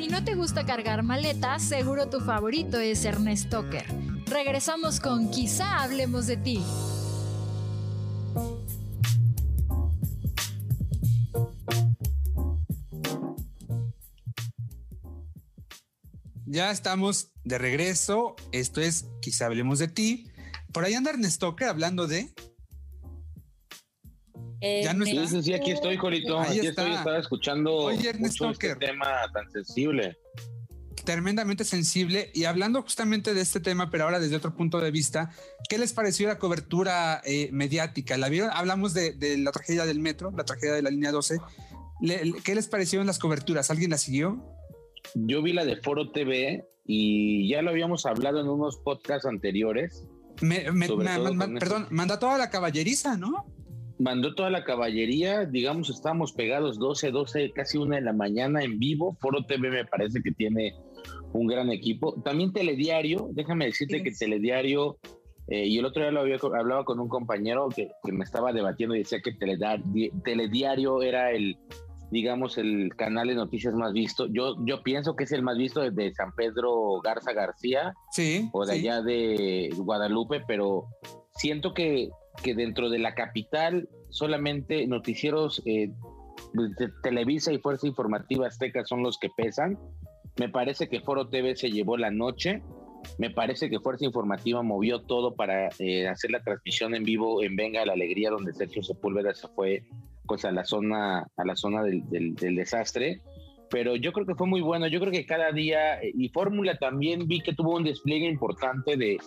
Si no te gusta cargar maletas, seguro tu favorito es Ernest Tucker. Regresamos con Quizá hablemos de ti. Ya estamos de regreso. Esto es Quizá hablemos de ti. Por ahí anda Ernest Tucker hablando de eh, ya no sí, sí, sí, aquí estoy, Jorito. aquí estoy, estaba escuchando mucho este tema tan sensible. Tremendamente sensible. Y hablando justamente de este tema, pero ahora desde otro punto de vista, ¿qué les pareció la cobertura eh, mediática? ¿La vieron? Hablamos de, la tragedia del metro, la tragedia de la línea 12. ¿Qué les parecieron las coberturas? ¿Alguien la siguió? Yo vi la de Foro TV y ya lo habíamos hablado en unos podcasts anteriores. perdón, manda toda la caballeriza, ¿no? Mandó toda la caballería, digamos, estábamos pegados 12, 12, casi una de la mañana en vivo. Foro TV me parece que tiene un gran equipo. También Telediario, déjame decirte que Telediario, eh, y el otro día lo había, hablaba con un compañero que, me estaba debatiendo y decía que Telediario era el, digamos, el canal de noticias más visto. Yo, yo pienso que es el más visto desde San Pedro Garza García sí, o de allá de Guadalupe, pero siento que que dentro de la capital solamente noticieros eh, de Televisa y Fuerza Informativa Azteca son los que pesan. Me parece que Foro TV se llevó la noche. Me parece que Fuerza Informativa movió todo para eh, hacer la transmisión en vivo en Venga la Alegría, donde Sergio Sepúlveda se fue pues a la zona, a la zona del, del desastre pero yo creo que fue muy bueno. Yo creo que cada día, y Fórmula también vi que tuvo un despliegue importante de,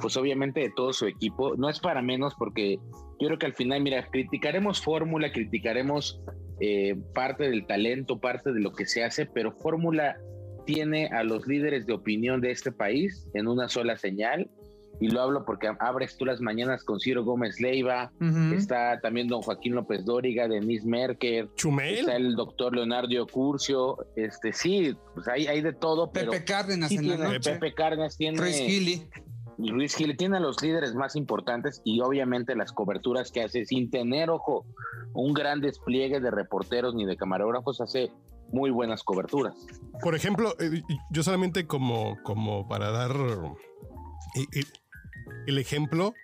pues obviamente de todo su equipo. No es para menos porque yo creo que al final, mira, criticaremos Fórmula, criticaremos eh, parte del talento, parte de lo que se hace, pero Fórmula tiene a los líderes de opinión de este país en una sola señal y lo hablo porque abres tú las mañanas con Ciro Gómez Leiva, está también don Joaquín López Dóriga, Denise Merker, Chumel. está el doctor Leonardo Curcio, este sí, pues hay, hay de todo, pero Pepe Cárdenas en la noche. Pepe Cárdenas tiene Luis Gili. Luis Gili tiene a los líderes más importantes y obviamente las coberturas que hace sin tener, ojo, un gran despliegue de reporteros ni de camarógrafos, hace muy buenas coberturas. Por ejemplo, eh, yo solamente como, como para dar eh, eh, el ejemplo,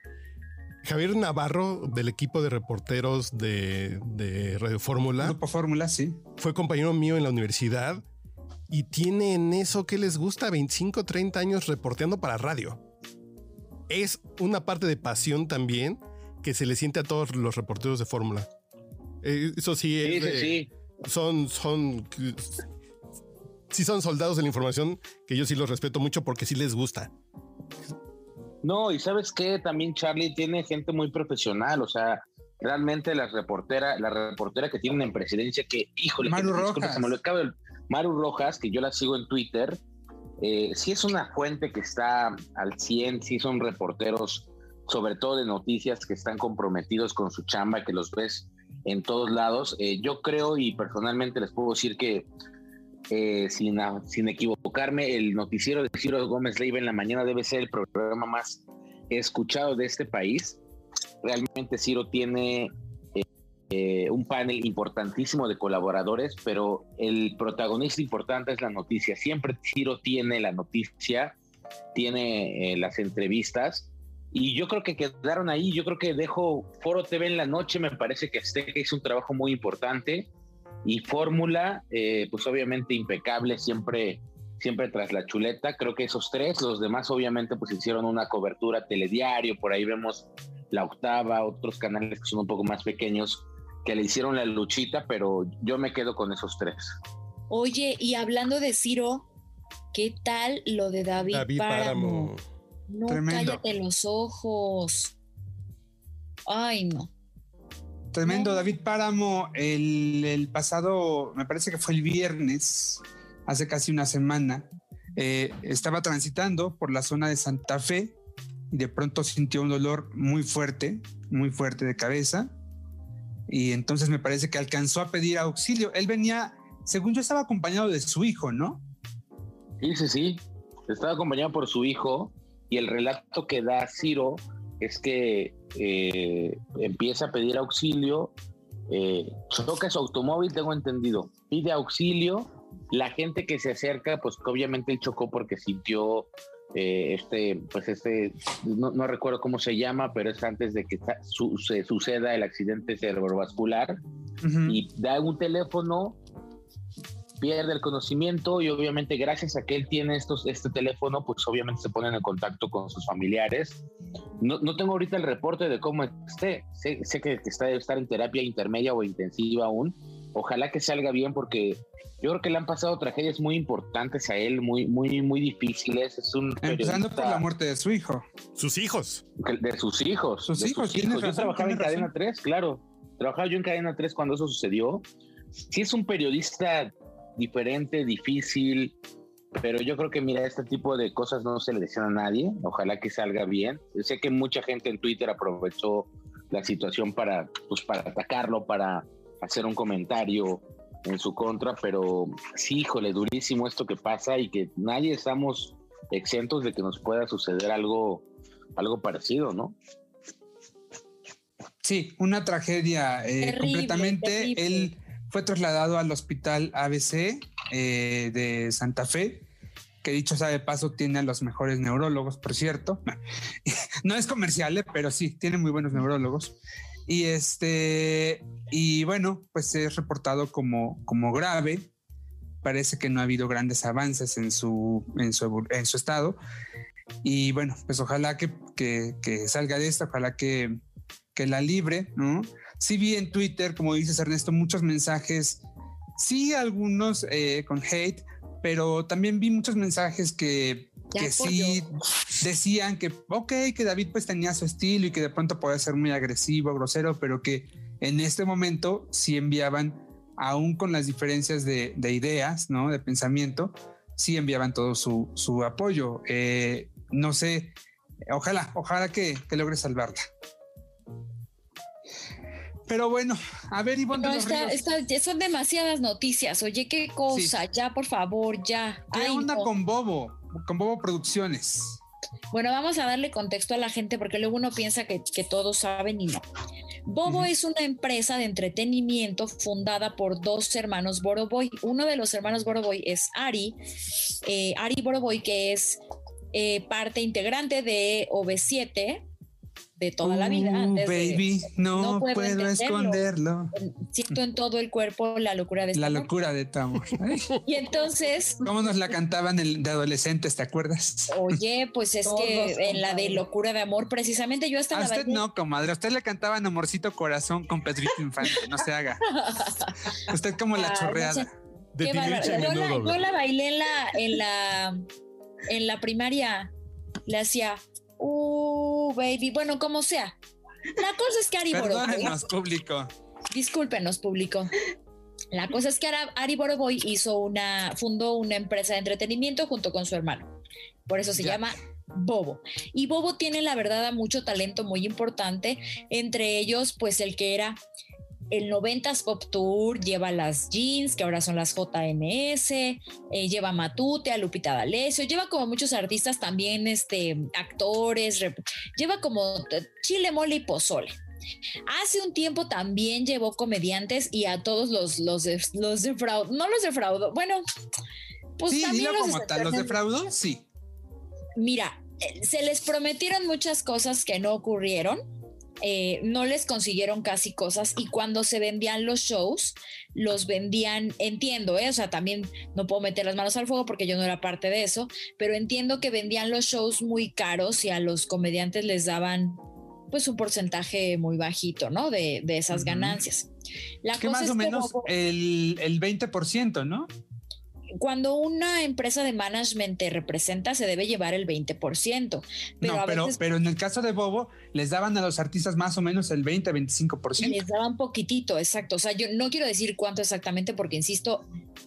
Javier Navarro del equipo de reporteros de, Radio Fórmula. Grupo Fórmula, sí. Fue compañero mío en la universidad y tiene en eso que les gusta 25, 30 años reporteando para radio. Es una parte de pasión también que se le siente a todos los reporteros de Fórmula. Eh, eso sí, es, sí, son, son, sí son soldados de la información que yo sí los respeto mucho porque sí les gusta. No, y sabes que también Charlie tiene gente muy profesional, o sea, realmente la reportera, la reportera que tienen en presidencia, que, híjole, Maru Rojas. Se me lo Maru Rojas, que yo la sigo en Twitter, eh, sí es una fuente que está al 100, sí son reporteros, sobre todo de noticias, que están comprometidos con su chamba, que los ves en todos lados. Eh, yo creo y personalmente les puedo decir que eh, sin, sin equivocarme, el noticiero de Ciro Gómez Leiva en la mañana debe ser el programa más escuchado de este país. Realmente Ciro tiene eh, eh, un panel importantísimo de colaboradores, pero el protagonista importante es la noticia. Siempre Ciro tiene la noticia, tiene las entrevistas. Y yo creo que quedaron ahí. Yo creo que dejo Foro TV en la noche. Me parece que Azteca hizo un trabajo muy importante y fórmula, eh, pues obviamente impecable, siempre, siempre tras la chuleta. Creo que esos tres, los demás obviamente pues hicieron una cobertura telediario, por ahí vemos la octava, otros canales que son un poco más pequeños que le hicieron la luchita, pero yo me quedo con esos tres. Oye, y hablando de Ciro, ¿qué tal lo de David, David Páramo? No, cállate los ojos. Ay, no. Tremendo, David Páramo, el, pasado, me parece que fue el viernes, hace casi una semana, eh, estaba transitando por la zona de Santa Fe y de pronto sintió un dolor muy fuerte, muy fuerte de cabeza. Y entonces me parece que alcanzó a pedir auxilio. Él venía, según yo, estaba acompañado de su hijo, ¿no? Sí, sí, sí. Estaba acompañado por su hijo y el relato que da Ciro es que eh, empieza a pedir auxilio, eh, toca su automóvil, tengo entendido, pide auxilio la gente que se acerca, pues obviamente él chocó porque sintió eh, este, pues este, no, recuerdo cómo se llama, pero es antes de que se suceda el accidente cerebrovascular. Y da un teléfono, pierde el conocimiento y obviamente gracias a que él tiene estos, este teléfono, pues obviamente se ponen en contacto con sus familiares. No, no tengo ahorita el reporte de cómo esté, sé, sé que, está, debe estar en terapia intermedia o intensiva aún. Ojalá que salga bien porque yo creo que le han pasado tragedias muy importantes a él, muy, muy, muy difíciles. Es un Empezando por la muerte de su hijo. Sus hijos. De sus hijos. Sus hijos. yo trabajaba en Cadena 3, claro. Trabajaba yo en Cadena 3 cuando eso sucedió. Sí es un periodista diferente, difícil, pero yo creo que, mira, este tipo de cosas no se le decían a nadie. Ojalá que salga bien. Yo sé que mucha gente en Twitter aprovechó la situación para, pues, para atacarlo, para hacer un comentario en su contra, pero sí, híjole, durísimo esto que pasa y que nadie estamos exentos de que nos pueda suceder algo, algo parecido, ¿no? Sí, una tragedia eh, completamente. Él fue trasladado al hospital ABC eh, de Santa Fe, que dicho sea de paso tiene a los mejores neurólogos, por cierto. no es comercial, eh, pero sí, tiene muy buenos neurólogos. Y este, y bueno, pues es reportado como, como grave. Parece que no ha habido grandes avances en su, en su, estado. Y bueno, pues ojalá que, que, salga de esto, ojalá que, que la libre, ¿no? Sí vi en Twitter, como dices Ernesto, muchos mensajes, sí algunos eh, con hate, pero también vi muchos mensajes que que sí decían que, ok, que David pues tenía su estilo y que de pronto podía ser muy agresivo, grosero, pero que en este momento sí enviaban, aún con las diferencias de, ideas, ¿no? De pensamiento, sí enviaban todo su, su apoyo. Eh, no sé, ojalá, ojalá que, que logre salvarla. Pero bueno, a ver, Ivonne. No, son demasiadas noticias. Oye, qué cosa. Ya, por favor, ya. ¿Qué onda con Bobo? Con Bobo Producciones. Bueno, vamos a darle contexto a la gente porque luego uno piensa que, todos saben y no. Bobo es una empresa de entretenimiento fundada por dos hermanos Boroboy. Uno de los hermanos Boroboy es Ari, eh, Ari Boroboy, que es eh, parte integrante de OV7, de toda la vida. Uh, baby, no, puedo, esconderlo. Siento en todo el cuerpo la locura de este La locura de tu amor. y entonces. ¿Cómo nos la cantaban de adolescentes, te acuerdas? Oye, pues es que en la de locura de amor, precisamente yo hasta A usted no, comadre. A usted le cantaban Amorcito Corazón con Pedrito Infante, no se haga. usted como la chorreada. de yo, la, yo la bailé en la, en la, en la primaria. Le hacía Uh, baby. Bueno, como sea. La cosa es que Ari Boroboy. público. Discúlpenos, público. La cosa es que Ari Boroboy hizo una, fundó una empresa de entretenimiento junto con su hermano. Por eso se llama Bobo. Y Bobo tiene, la verdad, mucho talento muy importante. Entre ellos, pues el que era el 90s Pop Tour lleva las jeans, que ahora son las JNS, eh, lleva Matute, a Lupita D'Alessio, lleva como muchos artistas también, este, actores, lleva como chile, mole y pozole. Hace un tiempo también llevó comediantes y a todos los, los, los defraudó, no los defraudó, bueno, pues sí, también los, como tal, los defraudó, sí. Mira, eh, se les prometieron muchas cosas que no ocurrieron eh, no les consiguieron casi cosas y cuando se vendían los shows, los vendían, entiendo, ¿eh? o sea, también no puedo meter las manos al fuego porque yo no era parte de eso, pero entiendo que vendían los shows muy caros y a los comediantes les daban pues un porcentaje muy bajito, ¿no? De, esas ganancias. La que más o menos el, el 20%, ¿no? Cuando una empresa de management te representa, se debe llevar el 20%. Pero no, pero, pero en el caso de Bobo, les daban a los artistas más o menos el 20, 25%. Les daban poquitito, exacto. O sea, yo no quiero decir cuánto exactamente, porque insisto,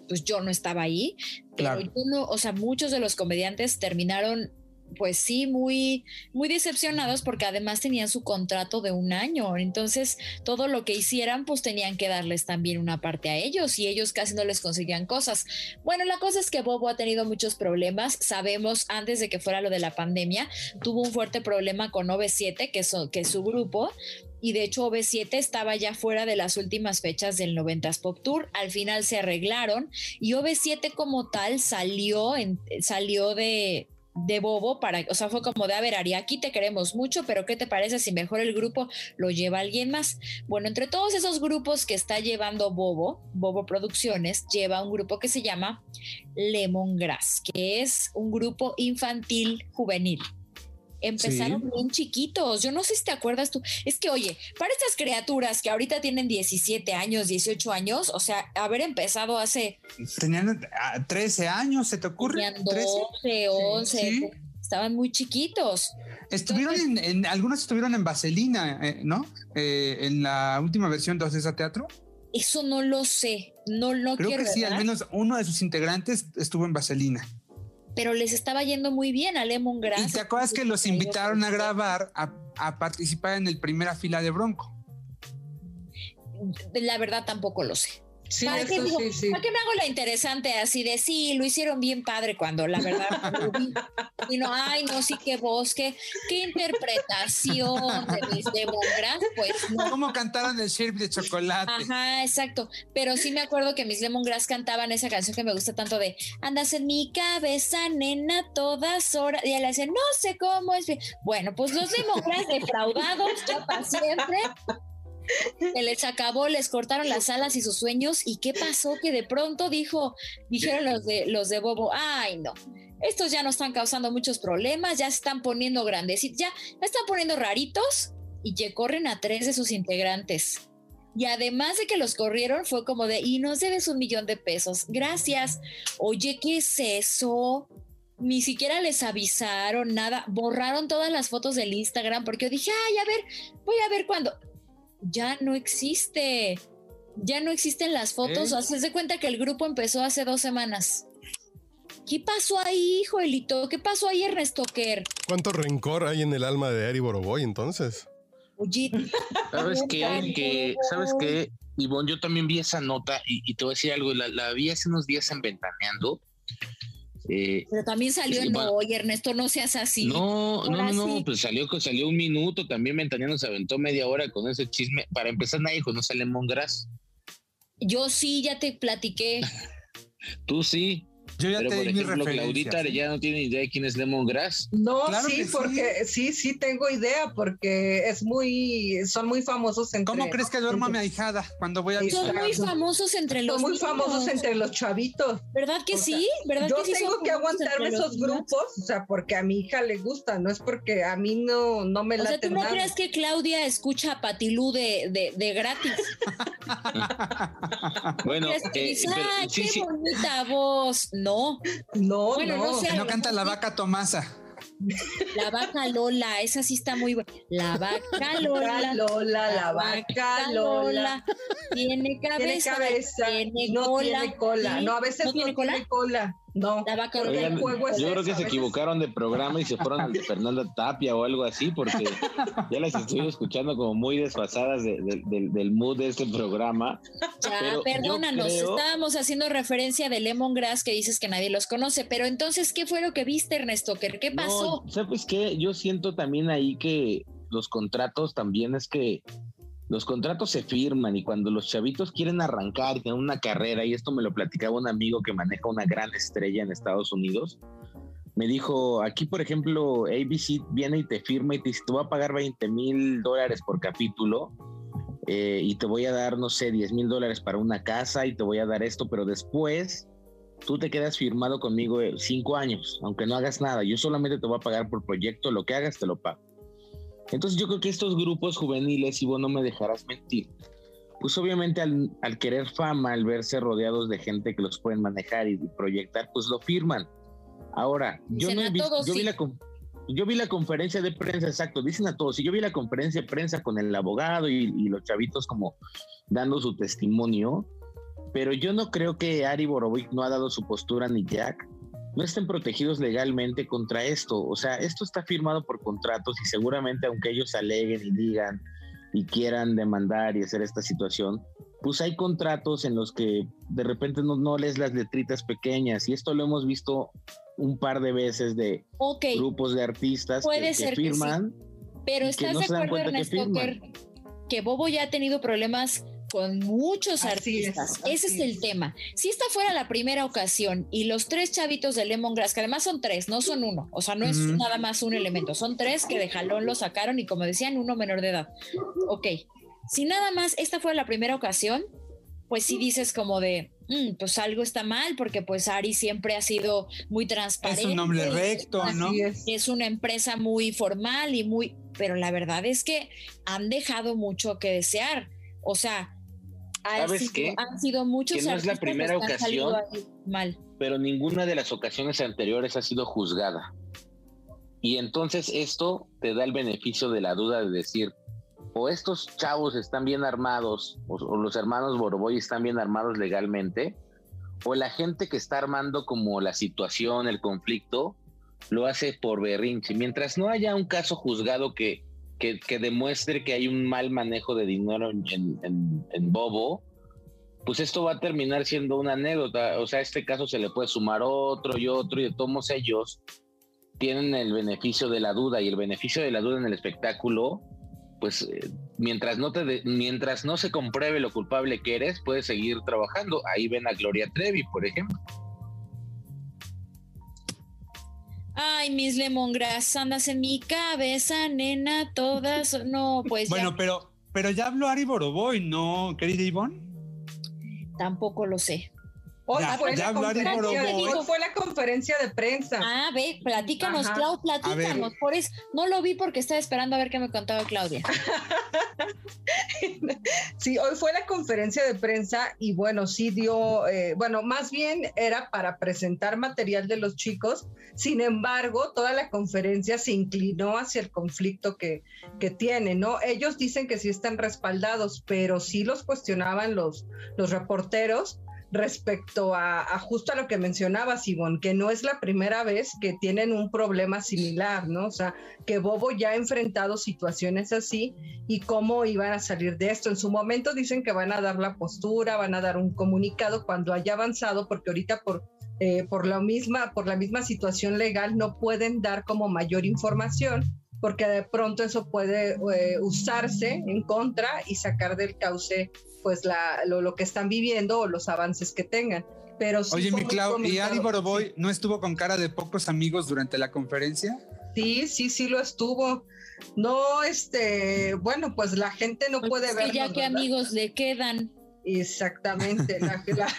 pues yo no estaba ahí. Pero yo no, o sea, muchos de los comediantes terminaron pues sí, muy, muy decepcionados porque además tenían su contrato de un año. Entonces, todo lo que hicieran, pues tenían que darles también una parte a ellos y ellos casi no les conseguían cosas. Bueno, la cosa es que Bobo ha tenido muchos problemas. Sabemos, antes de que fuera lo de la pandemia, tuvo un fuerte problema con OV7, que, que es su grupo, y de hecho OV7 estaba ya fuera de las últimas fechas del 90s Pop Tour. Al final se arreglaron y OV7 como tal salió, en, salió de, de Bobo para, o sea, fue como de, a ver, Ari, aquí te queremos mucho, pero ¿qué te parece si mejor el grupo lo lleva alguien más? Bueno, entre todos esos grupos que está llevando Bobo, Bobo Producciones, lleva un grupo que se llama Lemongrass, que es un grupo infantil juvenil empezaron bien chiquitos. Yo no sé si te acuerdas tú. Es que, oye, para estas criaturas que ahorita tienen 17 años, 18 años, o sea, haber empezado hace. Tenían 13 ah, años, ¿se te ocurre? Tenían 12, 11. Estaban muy chiquitos. Estuvieron en, algunos estuvieron en Vaselina, eh, ¿no? Eh, en la última versión de Ocesa Teatro. Eso no lo sé. No lo Creo que sí, al menos uno de sus integrantes estuvo en Vaselina pero les estaba yendo muy bien a Lemongrass. ¿Y te acuerdas que los invitaron a grabar, a, participar en el primera fila de Bronco? La verdad tampoco lo sé. Sí, ¿Para, qué, sí, ¿Para qué me hago la interesante así de sí, lo hicieron bien padre cuando la verdad y no, ay, no, sí, qué voz, qué, interpretación de mis Lemongrass, pues no. ¿Cómo cantaron el sheriff de chocolate? Ajá, exacto. Pero sí me acuerdo que mis Lemongrass cantaban esa canción que me gusta tanto de andas en mi cabeza, nena, todas horas. Y él hace, no sé cómo es. Bueno, pues los Lemongrass defraudados ya para siempre se les acabó, les cortaron las alas y sus sueños. ¿Y qué pasó? Que de pronto dijo, dijeron los de los de Bobo, ay no, estos ya no están causando muchos problemas, ya se están poniendo grandes, ya están poniendo raritos y que corren a tres de sus integrantes. Y además de que los corrieron, fue como de, y nos debes un millón de pesos. Gracias. Oye, ¿qué es eso? Ni siquiera les avisaron nada. Borraron todas las fotos del Instagram porque yo dije, ay, a ver, voy a ver cuándo ya no existe. Ya no existen las fotos. ¿Eh? Haces de cuenta que el grupo empezó hace dos semanas. ¿Qué pasó ahí, Joelito? ¿Qué pasó ahí, Ernesto Kerr? ¿Cuánto rencor hay en el alma de Ari Boroboy entonces? Oye, ¿sabes qué? Que, ¿Sabes qué? Ivonne, yo también vi esa nota y, te voy a decir algo. La, la, vi hace unos días en Ventaneando eh, Pero también salió en hoy, Ernesto, no seas así. No, no, no, pues salió, salió un minuto, también Ventaneando se aventó media hora con ese chisme. Para empezar, nadie conoce a Lemon Grass. Yo sí, ya te platiqué. Tú sí. Yo ya Pero, te por ejemplo, Claudita ya no tiene idea de quién es Lemongrass. No, sí, porque sí. sí, tengo idea, porque es muy, son muy famosos entre. ¿Cómo crees que duerma mi ahijada cuando voy a visitar? Son muy famosos entre los. Son muy famosos entre los chavitos. ¿Verdad que sí? ¿Verdad yo que tengo que aguantarme esos grupos, o sea, porque a mi hija le gusta, no es porque a mí no, no me la. O sea, ¿tú no crees que Claudia escucha a Patilú de, de, de gratis? bueno, eh, qué bonita voz. No. No, no. que no canta la vaca Tomasa. La vaca Lola, esa sí está muy buena. La vaca Lola. Lola, la, vaca Lola. Tiene cabeza. Tiene cabeza. no cola, tiene cola. No, a veces no, tiene, cola? No. La vaca yo creo que se equivocaron de programa y se fueron al de Fernanda Tapia o algo así, porque ya las estoy escuchando como muy desfasadas del mood de este programa. Ya, perdónanos, estábamos haciendo referencia de Lemongrass que dices que nadie los conoce, pero entonces, ¿qué fue lo que viste, Ernesto? ¿Qué pasó? ¿Sabes qué? Yo siento también ahí que los contratos también es que los contratos se firman y cuando los chavitos quieren arrancar en una carrera, y esto me lo platicaba un amigo que maneja una gran estrella en Estados Unidos, me dijo, aquí por ejemplo, ABC viene y te firma y te dice, te voy a pagar 20 mil dólares por capítulo eh, y te voy a dar, no sé, 10 mil dólares para una casa y te voy a dar esto, pero después tú te quedas firmado conmigo eh, cinco años, aunque no hagas nada, yo solamente te voy a pagar por proyecto, lo que hagas te lo pago. Entonces yo creo que estos grupos juveniles, y vos no me dejarás mentir, pues obviamente al, querer fama, al verse rodeados de gente que los pueden manejar y proyectar, pues lo firman. Ahora, yo no he visto, yo, vi la, yo vi la conferencia de prensa, exacto, dicen a todos, y yo vi la conferencia de prensa con el abogado y, y los chavitos como dando su testimonio, pero yo no creo que Ari Borovic no ha dado su postura ni Jack no estén protegidos legalmente contra esto. O sea, esto está firmado por contratos y seguramente aunque ellos aleguen y digan y quieran demandar y hacer esta situación, pues hay contratos en los que de repente no, no lees las letritas pequeñas y esto lo hemos visto un par de veces de grupos de artistas que, firman. Pero estás de acuerdo, Ernesto, que Bobo ya ha tenido problemas con muchos Así es, artistas. así Ese es el es. tema. Si esta fuera la primera ocasión y los tres chavitos de Lemongrass, que además son tres, no son uno, o sea, no es Ujú. nada más un elemento, son tres que de jalón lo sacaron y como decían, uno menor de edad. Ok, si nada más esta fuera la primera ocasión, pues sí dices como de, "Mm, pues algo está mal, porque pues Ari siempre ha sido muy transparente. Es un hombre recto, ¿no? Es. es una empresa muy formal y muy, pero la verdad es que han dejado mucho que desear. O sea, ¿Sabes sido- qué? han sido muchos Que no es la primera ocasión. mal. pero ninguna de las ocasiones anteriores ha sido juzgada. Y entonces esto te da el beneficio de la duda de decir, o estos chavos están bien armados, o, o los hermanos Boroboy están bien armados legalmente, o la gente que está armando como la situación, el conflicto, lo hace por berrinche. Mientras no haya un caso juzgado que, que, demuestre que hay un mal manejo de dinero en Bobo, pues esto va a terminar siendo una anécdota. O sea, a este caso se le puede sumar otro y otro, y de todos ellos tienen el beneficio de la duda, y el beneficio de la duda en el espectáculo, pues eh, mientras no te de- mientras no se compruebe lo culpable que eres, puedes seguir trabajando. Ahí ven a Gloria Trevi, por ejemplo. Ay, mis lemongrass, andas en mi cabeza, nena, todas. No, pues Bueno, ya pero, pero ya habló Ari Boroboy, ¿no, querida Ivonne? tampoco lo sé. Hoy Ya, fue, ya la conferencia, fue la conferencia de prensa. Ah, ve, platícanos, Ajá. Clau, platícanos. Por eso, no lo vi porque estaba esperando a ver qué me contaba Claudia. Sí, hoy fue la conferencia de prensa y bueno, sí dio, eh, bueno, más bien era para presentar material de los chicos. Sin embargo, toda la conferencia se inclinó hacia el conflicto que, que tienen, ¿no? Ellos dicen que sí están respaldados, pero sí los cuestionaban los, los reporteros respecto a, a justo a lo que mencionaba Sibón, que no es la primera vez que tienen un problema similar, ¿no? O sea, que Bobo ya ha enfrentado situaciones así y cómo iban a salir de esto. En su momento dicen que van a dar la postura, van a dar un comunicado cuando haya avanzado, porque ahorita por, eh, por, la misma, por la misma situación legal no pueden dar como mayor información, porque de pronto eso puede eh, usarse en contra y sacar del cauce pues la, lo, lo que están viviendo o los avances que tengan. Pero sí Oye, mi Clau, ¿y Ari. Boroboy no estuvo con cara de pocos amigos durante la conferencia? Sí, sí, sí lo estuvo. No, este, bueno, pues la gente no puede Es que ver. ya que amigos le quedan. Exactamente. la- la-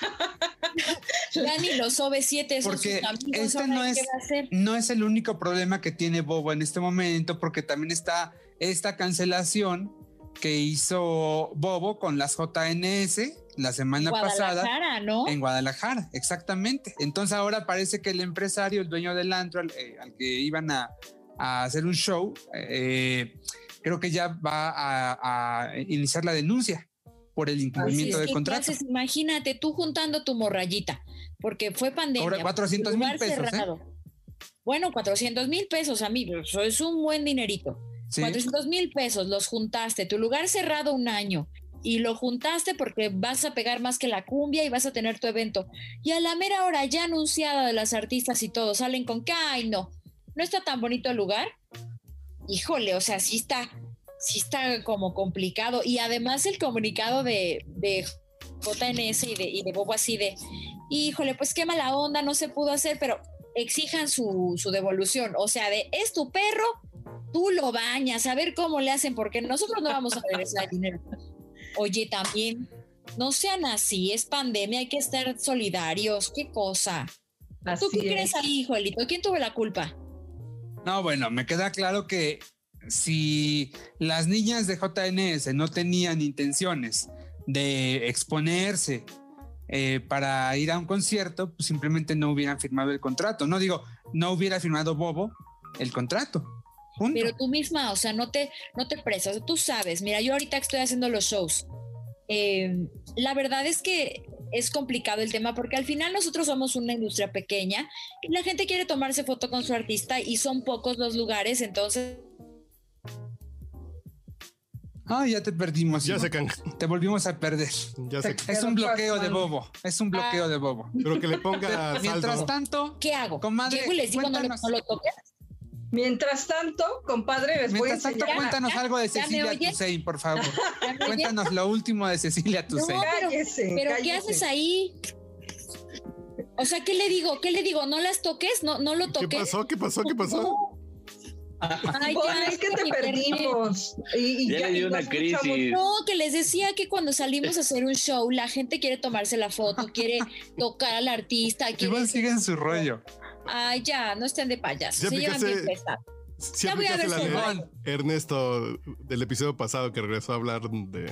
Ya ni los OV7 son Porque sus amigos. este no ¿qué es- va a hacer? No es el único problema que tiene Bobo en este momento, porque también está esta cancelación que hizo Bobo con las JNS la semana pasada Guadalajara, ¿no? en Guadalajara, exactamente. Entonces ahora parece que el empresario, el dueño del antro al, eh, al que iban a, a hacer un show, eh, creo que ya va a, a iniciar la denuncia por el Pues incumplimiento de que, ¿qué contrato. haces? Imagínate tú juntando tu morrayita, porque fue pandemia. Ahora, 400 mil lugar pesos, ¿eh? Bueno, 400 mil pesos, amigos, eso es un buen dinerito. Sí. 400 mil pesos los juntaste, tu lugar cerrado un año y lo juntaste porque vas a pegar más que la cumbia y vas a tener tu evento. Y a la mera hora ya anunciada de las artistas y todo, salen con que, ay, no, no está tan bonito el lugar. Híjole, o sea, sí está, sí está como complicado. Y además el comunicado de, de JNS y de, y de Bobo así de, híjole, pues qué mala onda, no se pudo hacer, pero exijan su, su devolución. O sea, de, es tu perro, tú lo bañas, a ver cómo le hacen, porque nosotros no vamos a regresar el dinero. Oye, también, no sean así, es pandemia, hay que estar solidarios, qué cosa. ¿Tú qué es. crees ahí, Joelito? ¿Quién tuvo la culpa? No, bueno, me queda claro que si las niñas de JNS no tenían intenciones de exponerse eh, para ir a un concierto, pues simplemente no hubieran firmado el contrato. No digo, no hubiera firmado Bobo el contrato. Punto. Pero tú misma, o sea, no te, no te presas, tú sabes, mira, yo ahorita que estoy haciendo los shows, eh, la verdad es que es complicado el tema porque al final nosotros somos una industria pequeña y la gente quiere tomarse foto con su artista y son pocos los lugares, entonces Ah, ya te perdimos. Ya se can... Te volvimos a perder. Ya se... Es un bloqueo de. Bobo. Es un bloqueo de Bobo. Pero que le ponga Mientras tanto, ¿qué hago? Comadre, Llego y les digo, no lo toques. Mientras tanto, compadre, les voy a Mientras tanto, cuéntanos ¿Ya? algo de ¿Ya Cecilia? Toussaint, por favor. ¿Ya? Cuéntanos lo último de Cecilia Toussaint. No, pero- Cállese, Pero ¿qué haces ahí? O sea, ¿qué le digo? ¿Qué le digo? ¿No las toques? ¿No, no lo ¿Qué toques? pasó? ¿Qué pasó? ¿Qué pasó? Ay, ya, es que te perdimos. Y, y Ya le y dio una crisis. No, que les decía que cuando salimos a hacer un show, la gente quiere tomarse la foto, quiere tocar al artista, quiere... Iván sigue en su rollo. Ay, ya, no estén de payasos. Ya Se llevan bien pesado. Sí Ya voy a ver la. Ernesto del episodio pasado que regresó a hablar de,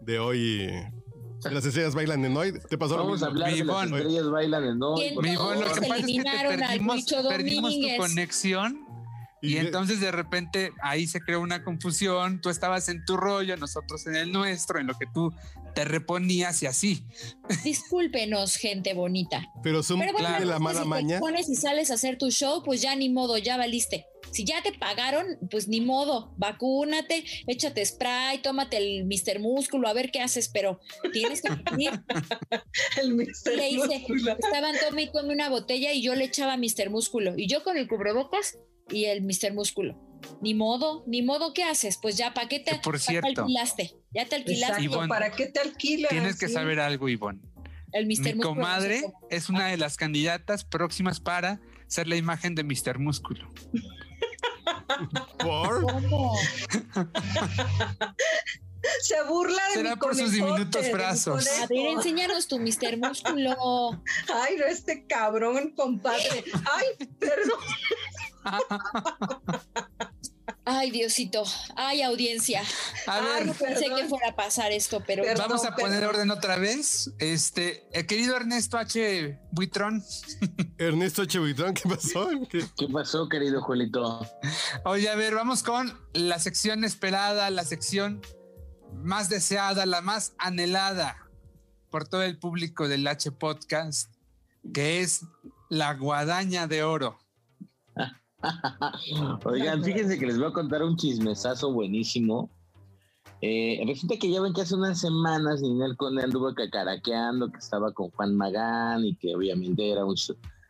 de hoy. de las estrellas bailan en hoy. ¿Te pasó lo Vamos a hablar de las estrellas bailan en hoy. ¿Quién por Mi Todos Ivonne, lo que pasa es que te perdimos, perdimos tu conexión y de- entonces de repente ahí se creó una confusión. Tú estabas en tu rollo, nosotros en el nuestro, en lo que tú te reponías y así. Discúlpenos, gente bonita. Pero Zoom Pero bueno, tiene la es que mala si maña. te pones y sales a hacer tu show, pues ya ni modo, ya valiste. Si ya te pagaron, pues ni modo, vacúnate, échate spray, tómate el Mr. Músculo, a ver qué haces, pero tienes que cumplir. El mister le hice, Músculo. estaban y tome una botella y yo le echaba Mr. Músculo y yo con el cubrebocas y el Mr. Músculo. Ni modo, ni modo, ¿qué haces? Pues ya, ¿para qué te, Que por pa' cierto. alquilaste? Ya te alquilaste Exacto, Ivonne, ¿para qué te alquilas? Tienes que Sí. saber algo, Ivonne. el Mr. Mi Músculo. comadre cómo. es una de las candidatas próximas para ser la imagen de Mr. Músculo. ¿Por? ¿Cómo? Se burla de Será mi por sus diminutos brazos. A ver, enséñanos tu Mr. Músculo. Ay, no, este cabrón, compadre. Ay, perdón. Ay, Diosito. Ay, audiencia. A Ay, ver, No pensé Perdón. que fuera a pasar esto, pero Perdón. vamos a poner perdón. orden otra vez. Este, el querido Ernesto H. Buitrón. Ernesto Chevitrón, ¿qué pasó? ¿Qué- ¿Qué pasó, querido Juelito? Oye, a ver, vamos con la sección esperada, la sección más deseada, la más anhelada por todo el público del H Podcast, que es la guadaña de oro. Oigan, fíjense que les voy a contar un chismesazo buenísimo. Eh, resulta que ya ven que hace unas semanas Ninel Conde anduvo cacaraqueando que estaba con Juan Magán y que obviamente era un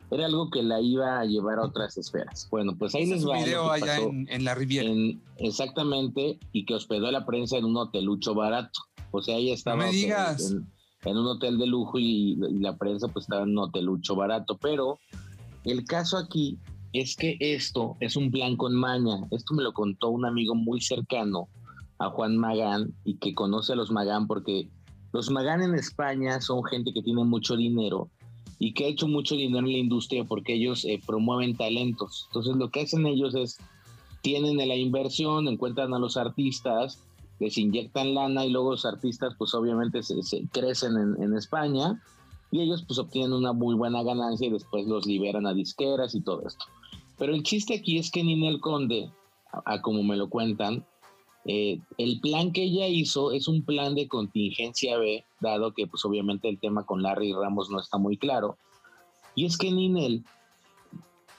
era algo que la iba a llevar a otras esferas. Bueno, pues ahí les va. video allá en, en la Riviera. en- exactamente, y que hospedó a la prensa en un hotelucho barato. O sea, ella estaba me digas. En, en un hotel de lujo y, y la prensa pues estaba en un hotelucho barato. Pero el caso aquí es que esto es un plan con maña. Esto me lo contó un amigo muy cercano a Juan Magán y que conoce a los Magán porque los Magán en España son gente que tiene mucho dinero y que ha hecho mucho dinero en la industria porque ellos eh, promueven talentos. Entonces lo que hacen ellos es, tienen la inversión, encuentran a los artistas, les inyectan lana y luego los artistas pues obviamente se, crecen en, en España y ellos pues obtienen una muy buena ganancia y después los liberan a disqueras y todo esto. Pero el chiste aquí es que Ninel Conde, a, como me lo cuentan, eh, el plan que ella hizo es un plan de contingencia B, dado que pues obviamente el tema con Larry Ramos no está muy claro. Y es que Ninel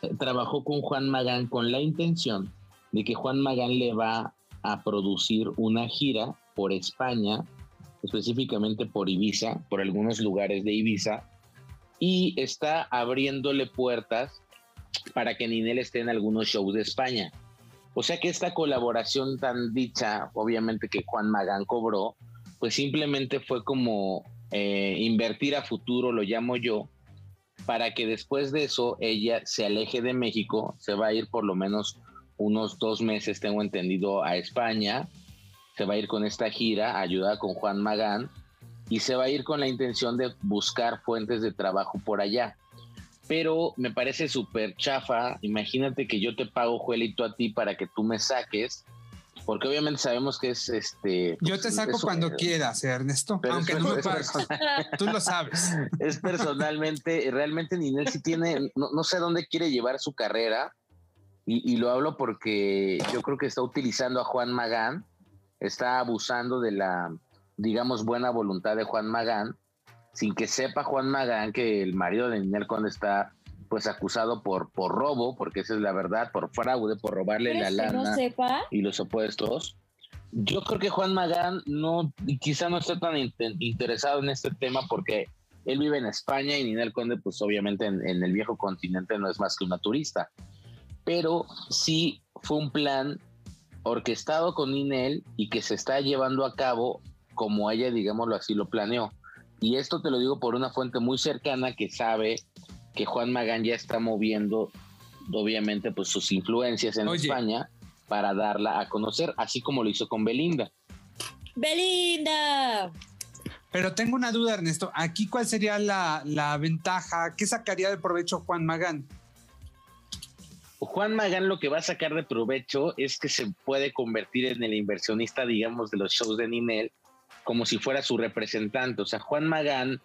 eh, trabajó con Juan Magán con la intención de que Juan Magán le va a producir una gira por España, específicamente por Ibiza, por algunos lugares de Ibiza, y está abriéndole puertas para que Ninel esté en algunos shows de España. O sea que esta colaboración tan dicha, obviamente que Juan Magán cobró, pues simplemente fue como eh, invertir a futuro, lo llamo yo, para que después de eso ella se aleje de México, se va a ir por lo menos unos dos meses, tengo entendido, a España, se va a ir con esta gira, ayudada con Juan Magán, y se va a ir con la intención de buscar fuentes de trabajo por allá. Pero me parece súper chafa, imagínate que yo te pago, Juelito, a ti para que tú me saques, porque obviamente sabemos que es este... Yo pues, te saco es- cuando quieras, Ernesto, pero aunque es- no me es pagues. Tú lo sabes. es personalmente, realmente Ninel sí tiene, no, no sé dónde quiere llevar su carrera, y, y lo hablo porque yo creo que está utilizando a Juan Magán, está abusando de la, digamos, buena voluntad de Juan Magán, sin que sepa Juan Magán que el marido de Ninel Conde está pues acusado por, por robo, porque esa es la verdad, por fraude, por robarle la ¿Quieres que lana no sepa? y los opuestos. Yo creo que Juan Magán no, quizá no esté tan inte- interesado en este tema porque él vive en España y Ninel Conde, pues obviamente en, en el viejo continente no es más que una turista. pero sí fue un plan orquestado con Ninel y que se está llevando a cabo como ella, digámoslo así, lo planeó. Y esto te lo digo por una fuente muy cercana que sabe que Juan Magán ya está moviendo, obviamente, pues sus influencias en España para darla a conocer, así como lo hizo con Belinda. Belinda. Pero tengo una duda, Ernesto. Aquí, ¿cuál sería la, la ventaja? ¿Qué sacaría de provecho Juan Magán? Juan Magán lo que va a sacar de provecho es que se puede convertir en el inversionista, digamos, de los shows de Ninel, como si fuera su representante. O sea, Juan Magán,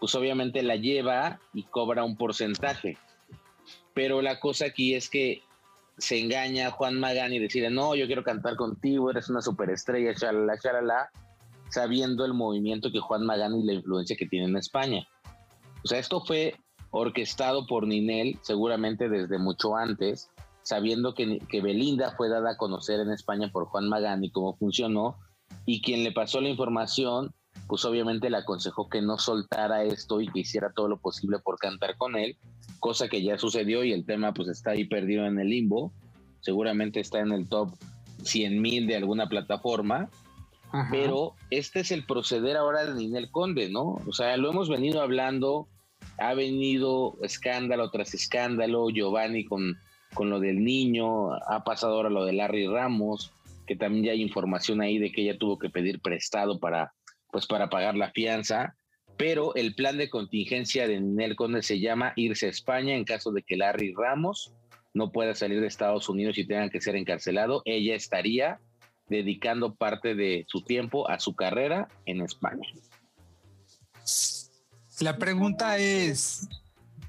pues obviamente la lleva y cobra un porcentaje. Pero la cosa aquí es que se engaña a Juan Magán y decide, no, yo quiero cantar contigo, eres una superestrella, chalala, chalala, sabiendo el movimiento que Juan Magán y la influencia que tiene en España. O sea, esto fue orquestado por Ninel seguramente desde mucho antes, sabiendo que, que Belinda fue dada a conocer en España por Juan Magán y cómo funcionó, y quien le pasó la información, pues obviamente le aconsejó que no soltara esto y que hiciera todo lo posible por cantar con él, cosa que ya sucedió y el tema pues está ahí perdido en el limbo, seguramente está en el top 100 mil de alguna plataforma, pero este es el proceder ahora de Ninel Conde, ¿no? O sea, lo hemos venido hablando, ha venido escándalo tras escándalo, Giovanni con, con lo del niño, ha pasado ahora lo de Larry Ramos, que también ya hay información ahí de que ella tuvo que pedir prestado para, pues para pagar la fianza, pero el plan de contingencia de Ninel Conde se llama irse a España en caso de que Larry Ramos no pueda salir de Estados Unidos y tenga que ser encarcelado, ella estaría dedicando parte de su tiempo a su carrera en España. La pregunta es,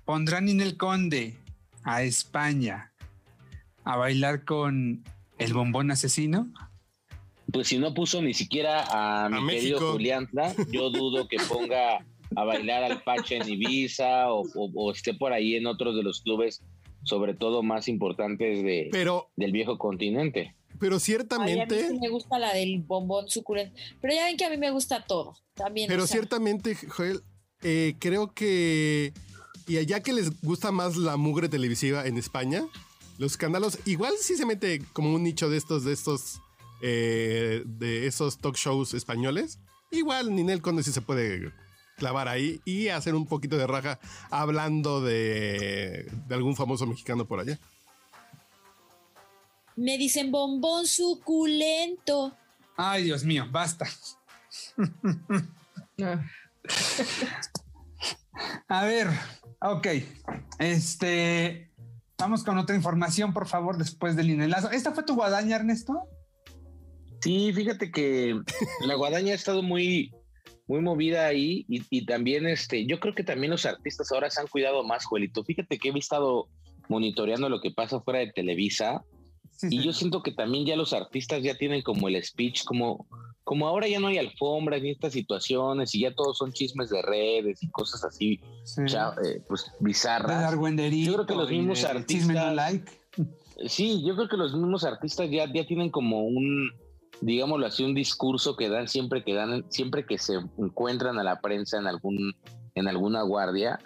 ¿pondrán Ninel Conde a España a bailar con el bombón asesino? Pues si no puso ni siquiera a mi querido Julián, yo dudo que ponga a bailar al Pache en Ibiza o, esté por ahí en otros de los clubes, sobre todo más importantes de, del viejo continente. Pero ciertamente. a mí me gusta la del bombón suculento. Pero ya ven que a mí me gusta todo. También. Pero ciertamente, Joel, eh, creo que. Y allá que les gusta más la mugre televisiva en España, los escándalos, igual sí se mete como un nicho de estos, de estos, eh, de esos talk shows españoles. Igual Ninel Conde sí se puede clavar ahí y hacer un poquito de raja hablando de, de algún famoso mexicano por allá. Me dicen bombón suculento. Ay, Dios mío, basta. A ver, ok. Este, Vamos con otra información, por favor, después del inelazo. ¿Esta fue tu guadaña, Ernesto? Sí, fíjate que la guadaña ha estado muy, muy movida ahí y, también este, yo creo que también los artistas ahora se han cuidado más, Juelito. Fíjate que he estado monitoreando lo que pasa fuera de Televisa y yo siento que también ya los artistas ya tienen como el speech, como, como ahora ya no hay alfombras ni estas situaciones y ya todos son chismes de redes y cosas así, eh, pues bizarras. yo creo que los mismos artistas. Sí, yo creo que los mismos artistas ya, ya tienen como un, digámoslo así, un discurso que dan siempre que dan, siempre que se encuentran a la prensa en algún, en alguna guardia.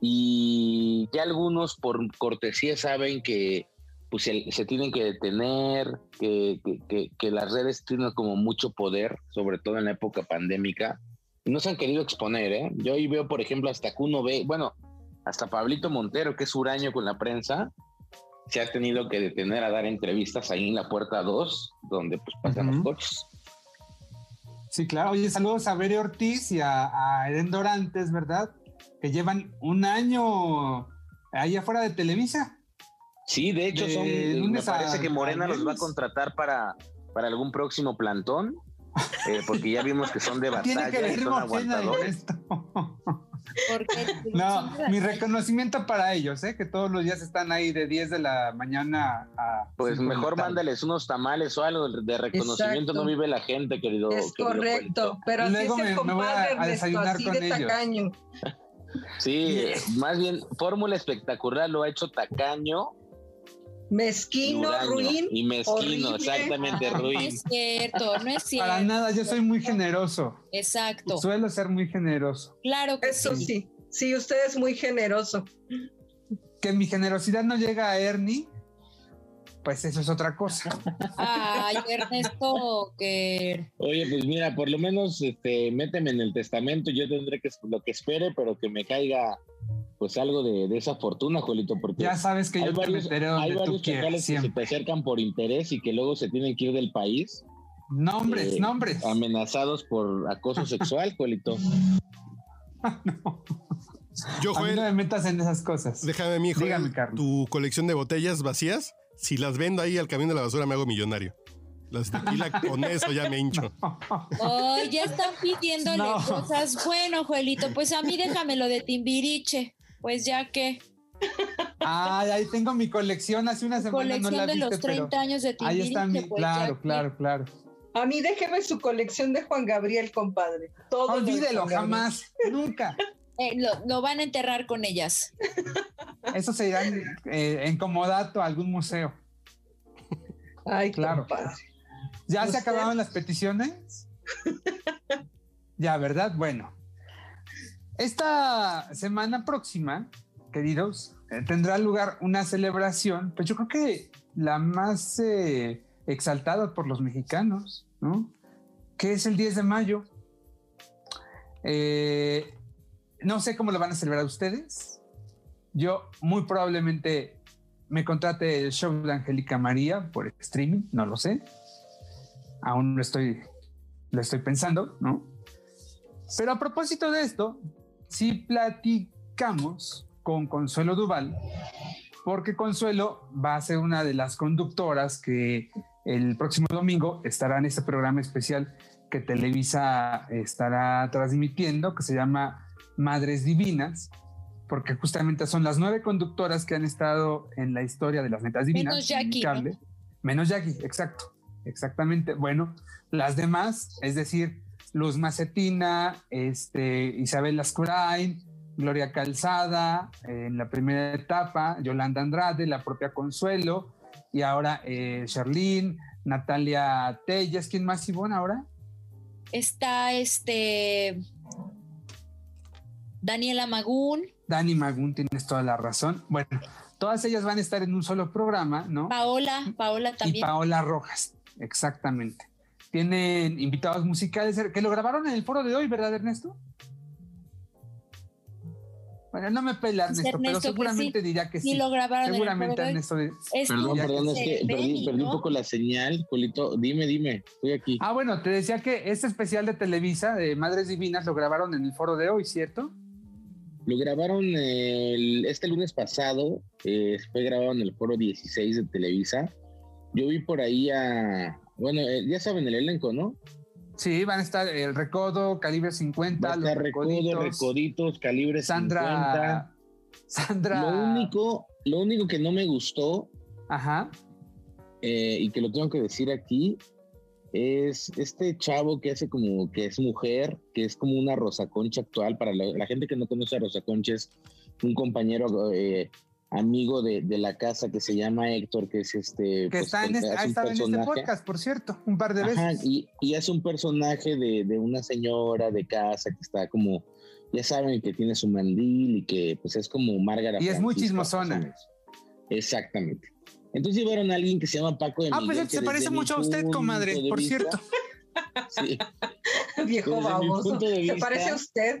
Y ya algunos por cortesía saben que pues se, tienen que detener, que, que, las redes tienen como mucho poder, sobre todo en la época pandémica. No se han querido exponer, ¿eh? Yo ahí veo, por ejemplo, hasta que uno ve, bueno, hasta Pablito Montero, que es huraño con la prensa, se ha tenido que detener a dar entrevistas ahí en la puerta 2, donde pues pasan los coches. Sí, claro. Oye, saludos a Bere Ortiz y a, a Eden Dorantes, ¿verdad? Que llevan un año ahí afuera de Televisa. Sí, de hecho, son, me parece que Morena los va a contratar para, para algún próximo plantón, eh, porque ya vimos que son de batalla y son aguantadores. no, mi reconocimiento para ellos, ¿eh? que todos los días están ahí de 10 de la mañana a... Pues mejor mándales unos tamales o algo de reconocimiento, no vive la gente, querido. Es correcto, pero luego me, voy a, desayunar con ellos. Sí, más bien, fórmula espectacular lo ha hecho Tacaño Mezquino, ruin. Y mezquino, exactamente, ruin. No es cierto, no es cierto. Para nada, yo soy muy generoso. Exacto. Suelo ser muy generoso. Claro que Eso sí. sí. usted es muy generoso. Que mi generosidad no llega a Ernie. pues eso es otra cosa. Ay, Ernesto, que Oye, pues mira, por lo menos este, méteme en el testamento, yo tendré que lo que espere, pero que me caiga pues algo de, de esa fortuna, Jolito, porque Ya sabes que hay yo te varios, meteré hay tú varios quieras, chacales que se te acercan por interés y que luego se tienen que ir del país, Nombres, eh, nombres. amenazados por acoso sexual, Jolito. Yo, A mí no me Joel, metas en esas cosas. déjame a mí, Joel, Dígame, Carlos. tu colección de botellas vacías, si las vendo ahí al camión de la basura me hago millonario. Las tequila con eso ya me hincho. oh, ya están pidiéndole No. cosas. Bueno, Joelito, pues a mí déjamelo de Timbiriche. Pues ya que Ay, ahí tengo mi colección. Hace una semana no colección la de viste, los 30 pero años de ahí Timbiriche. está mi. pues Claro, que- claro, claro. A mí déjeme su colección de Juan Gabriel, compadre. Todo Olvídelo, jamás, nunca. Eh, lo, lo van a enterrar con ellas. Eso se irá en, eh, en comodato a algún museo. Ay, Claro. compadre. ¿Ya se acabaron las peticiones? ya, ¿verdad? Bueno. Esta semana próxima, queridos, eh, tendrá lugar una celebración, pues yo creo que la más eh, exaltada por los mexicanos, ¿no? Que es el 10 de mayo. Eh, no sé cómo lo van a celebrar ustedes. Yo muy probablemente me contrate el show de Angélica María por streaming, no lo sé. Aún lo estoy, lo estoy pensando, ¿no? Pero a propósito de esto, sí platicamos con Consuelo Duval, porque Consuelo va a ser una de las conductoras que el próximo domingo estará en este programa especial que Televisa estará transmitiendo, que se llama Madres Divinas, porque justamente son las nueve conductoras que han estado en la historia de las netas divinas. Menos Jackie. Menos Jackie, exacto. Exactamente. Bueno, las demás, es decir, Luz Macetina, este, Isabel Lascurain, Gloria Calzada, eh, en la primera etapa, Yolanda Andrade, la propia Consuelo, y ahora eh, Charlene, Natalia Tellas, ¿quién más, Ivonne, ahora? Está este Daniela Magún, Dani Magún, tienes toda la razón. Bueno, todas ellas van a estar en un solo programa, ¿no? Paola, Paola y también. Paola Rojas, exactamente. Tienen invitados musicales que lo grabaron en el foro de hoy, ¿verdad, Ernesto? Bueno, no me pela Pues, Ernesto, pero seguramente sí, diría que sí sí. lo grabaron en el Seguramente foro de hoy. Ernesto. Es Perdón, perdón, es que se perdí, un poco la señal, Jolito. Dime, dime, estoy aquí. Ah, bueno, te decía que este especial de Televisa de Madres Divinas lo grabaron en el foro de hoy, ¿cierto? Lo grabaron el- este lunes pasado, eh, fue grabado en el foro 16 de Televisa. Yo vi por ahí a, bueno, eh, ya saben el elenco, ¿no? Sí, van a estar el Recodo, Calibre 50, Va a los estar Recodo, Recoditos, Calibre 50. Sandra. Sandra. Lo único, lo único que no me gustó, Ajá. eh, y que lo tengo que decir aquí, es este chavo que hace como que es mujer, que es como una Rosa Concha actual. Para la, la gente que no conoce a Rosa Concha, es un compañero eh, amigo de, de la casa que se llama Héctor, que es este. Que pues, está en este, ha estado en este personaje. podcast, por cierto, un par de veces. Ajá, y, y hace un personaje de, de una señora de casa que está como, ya saben, que tiene su mandil y que pues es como Márgara. Y es muy chismosona. Exactamente. Entonces llevaron a alguien que se llama Paco de Ah, Miguel. pues se parece mucho a usted, comadre, por vista- cierto. Sí, Viejo Desde mi baboso. punto de ¿Se parece a usted?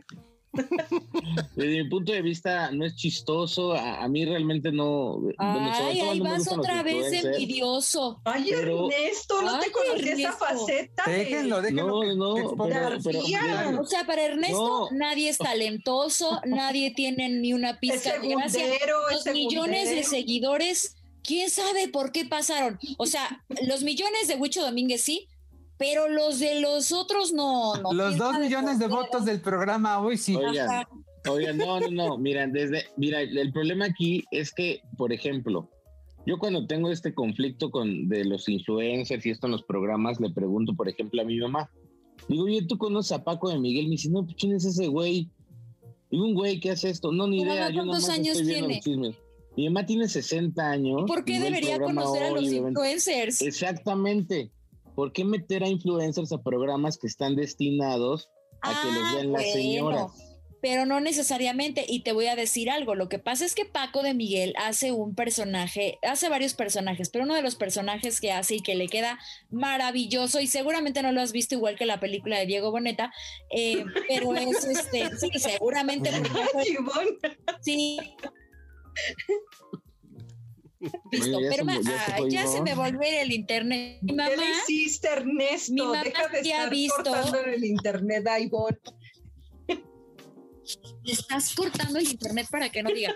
Desde mi punto de vista no es chistoso. A, a mí realmente no. Ay, ahí no vas otra vez envidioso. Ay, Pero- Ernesto, no te conocí esa Ernesto. faceta. de- Déjenlo, déjenlo. No, que- no, que pero- pero-. O sea, para Ernesto No. nadie es talentoso, nadie tiene ni una pizca de gracia. Los millones de seguidores, quién sabe por qué pasaron. O sea, los millones de Huicho Domínguez sí, pero los de los otros no. no Los dos millones de votos del programa hoy sí. Oigan, oigan, no, no, no, mira, desde, mira, el problema aquí es que, por ejemplo, yo cuando tengo este conflicto con de los influencers y esto en los programas, le pregunto, por ejemplo, a mi mamá, digo, oye, ¿tú conoces a Paco de Miguel? Me dice, no, pues, ¿quién es ese güey? Digo, un güey que hace esto, no, ni ¿Tu idea, mamá yo cuántos nomás años tiene? los. Mi mamá tiene 60 años. ¿Por qué y debería conocer a hoy, los de repente- influencers? Exactamente. ¿Por qué meter a influencers a programas que están destinados a que los Ah, vean las bueno. señoras? pero no necesariamente. Y te voy a decir algo, lo que pasa es que Paco de Miguel hace un personaje, hace varios personajes, pero uno de los personajes que hace y que le queda maravilloso, y seguramente no lo has visto igual que la película de Diego Boneta, eh, pero es este, sí, seguramente. sí. Listo, pero ya, se, me volvió el internet. Mi mamá, ¿Qué le hiciste, Ernesto? Mi mamá Deja de estar visto, cortando en el internet, Ivonne estás cortando el internet para que no diga,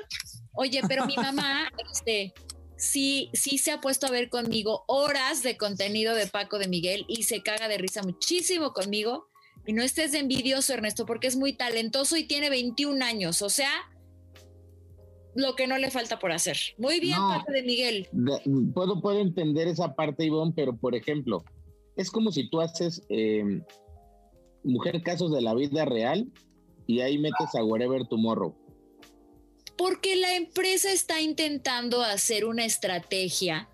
oye, pero mi mamá, este, sí, sí se ha puesto a ver conmigo horas de contenido de Paco de Miguel y se caga de risa muchísimo conmigo. Y no estés de envidioso, Ernesto, porque es muy talentoso y tiene 21 años. O sea, lo que no le falta por hacer. Muy bien, Paco de Miguel. puedo, puedo entender esa parte, Ivonne, pero por ejemplo, es como si tú haces eh, Mujer Casos de la Vida Real y ahí metes a Wherever Tomorrow? Porque la empresa está intentando hacer una estrategia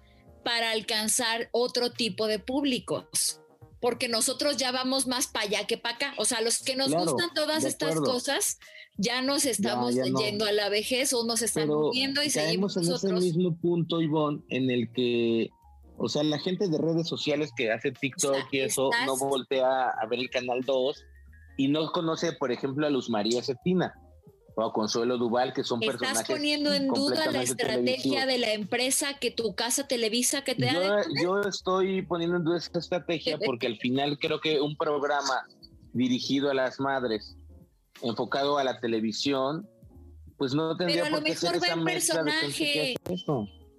para alcanzar otro tipo de públicos. Porque nosotros ya vamos más para allá que para acá. O sea, los que nos gustan todas estas cosas, ya nos estamos yendo a la vejez o nos están viendo y seguimos en ese mismo punto, Ivonne, en el que, o sea, la gente de redes sociales que hace TikTok y eso no voltea a ver el canal 2 y no conoce, por ejemplo, a Luz María Cetina o a Consuelo Duval, que son Estás personajes. Estás poniendo en duda la estrategia de la empresa que tu casa Televisa que te yo, da. Yo estoy poniendo en duda esta estrategia porque al final creo que un programa dirigido a las madres, enfocado a la televisión, pues no tendría por qué ser esa mezcla de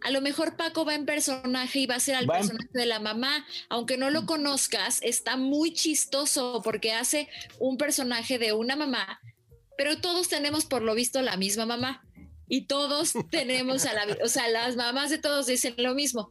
a lo mejor Paco va en personaje y va a ser al personaje de la mamá, aunque no lo mm. conozcas, está muy chistoso porque hace un personaje de una mamá, pero todos tenemos por lo visto la misma mamá y todos tenemos a la, o sea, las mamás de todos dicen lo mismo.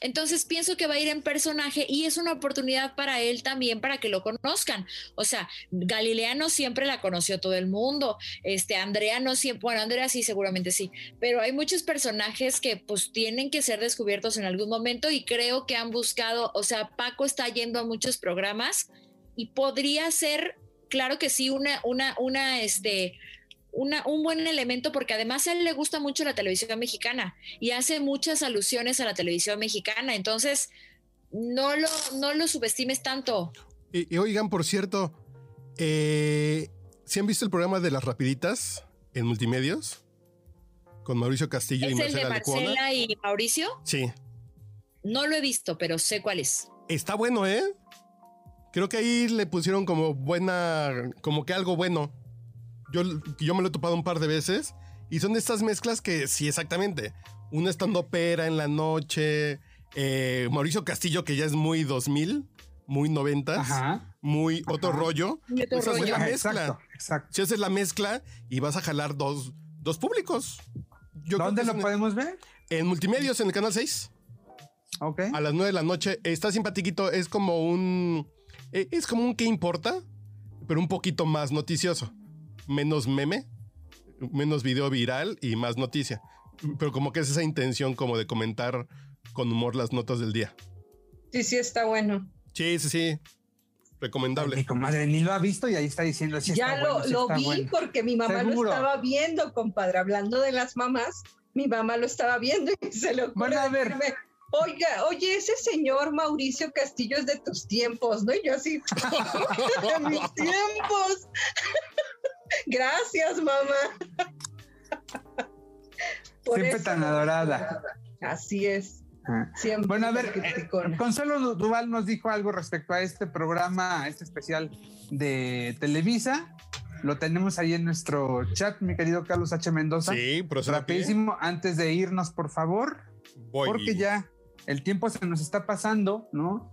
Entonces pienso que va a ir en personaje y es una oportunidad para él también para que lo conozcan. O sea, Galileano siempre la conoció todo el mundo. Este Andrea no siempre, bueno, Andrea sí, seguramente sí, pero hay muchos personajes que pues tienen que ser descubiertos en algún momento y creo que han buscado, o sea, Paco está yendo a muchos programas y podría ser, claro que sí, una, una, una, este, un buen elemento porque además a él le gusta mucho la televisión mexicana y hace muchas alusiones a la televisión mexicana. Entonces, no lo, no lo subestimes tanto. Y, oigan, por cierto, eh, ¿se han visto el programa de las rapiditas en multimedios? Con Mauricio Castillo y Marcela el de Marcela y Mauricio? Sí. No lo he visto, pero sé cuál es. Está bueno, ¿eh? Creo que ahí le pusieron como buena, como que algo bueno. Yo, me lo he topado un par de veces y son estas mezclas que sí, exactamente. Una estando pera en la noche, eh, Mauricio Castillo, que ya es muy 2000, muy 90, muy otro rollo. Esa es la mezcla. Exacto, Si haces la mezcla y vas a jalar dos, dos públicos. ¿Dónde lo podemos ver? En Multimedios, en el canal 6. Ok. A las 9 de la noche. Está simpatiquito. Es como un. Eh, es como un que importa, pero un poquito más noticioso menos meme, menos video viral y más noticia. Pero como que es esa intención como de comentar con humor las notas del día. Sí, sí, está bueno. Sí, sí, sí. Recomendable. Mi comadre ni lo ha visto y ahí está diciendo. ya lo, vi porque mi mamá lo estaba viendo, compadre. Hablando de las mamás, mi mamá lo estaba viendo y se lo Bueno, a ver. Oiga, oye, ese señor Mauricio Castillo es de tus tiempos, ¿no? Y yo así, de mis tiempos. Gracias, mamá. Siempre tan adorada. Así es. Ah. Siempre bueno, a ver, eh, Consuelo Duval nos dijo algo respecto a este programa, este especial de Televisa. Lo tenemos ahí en nuestro chat, mi querido Carlos H. Mendoza. Sí, pero Rapidísimo, antes de irnos, por favor. Porque ya el tiempo se nos está pasando, ¿no?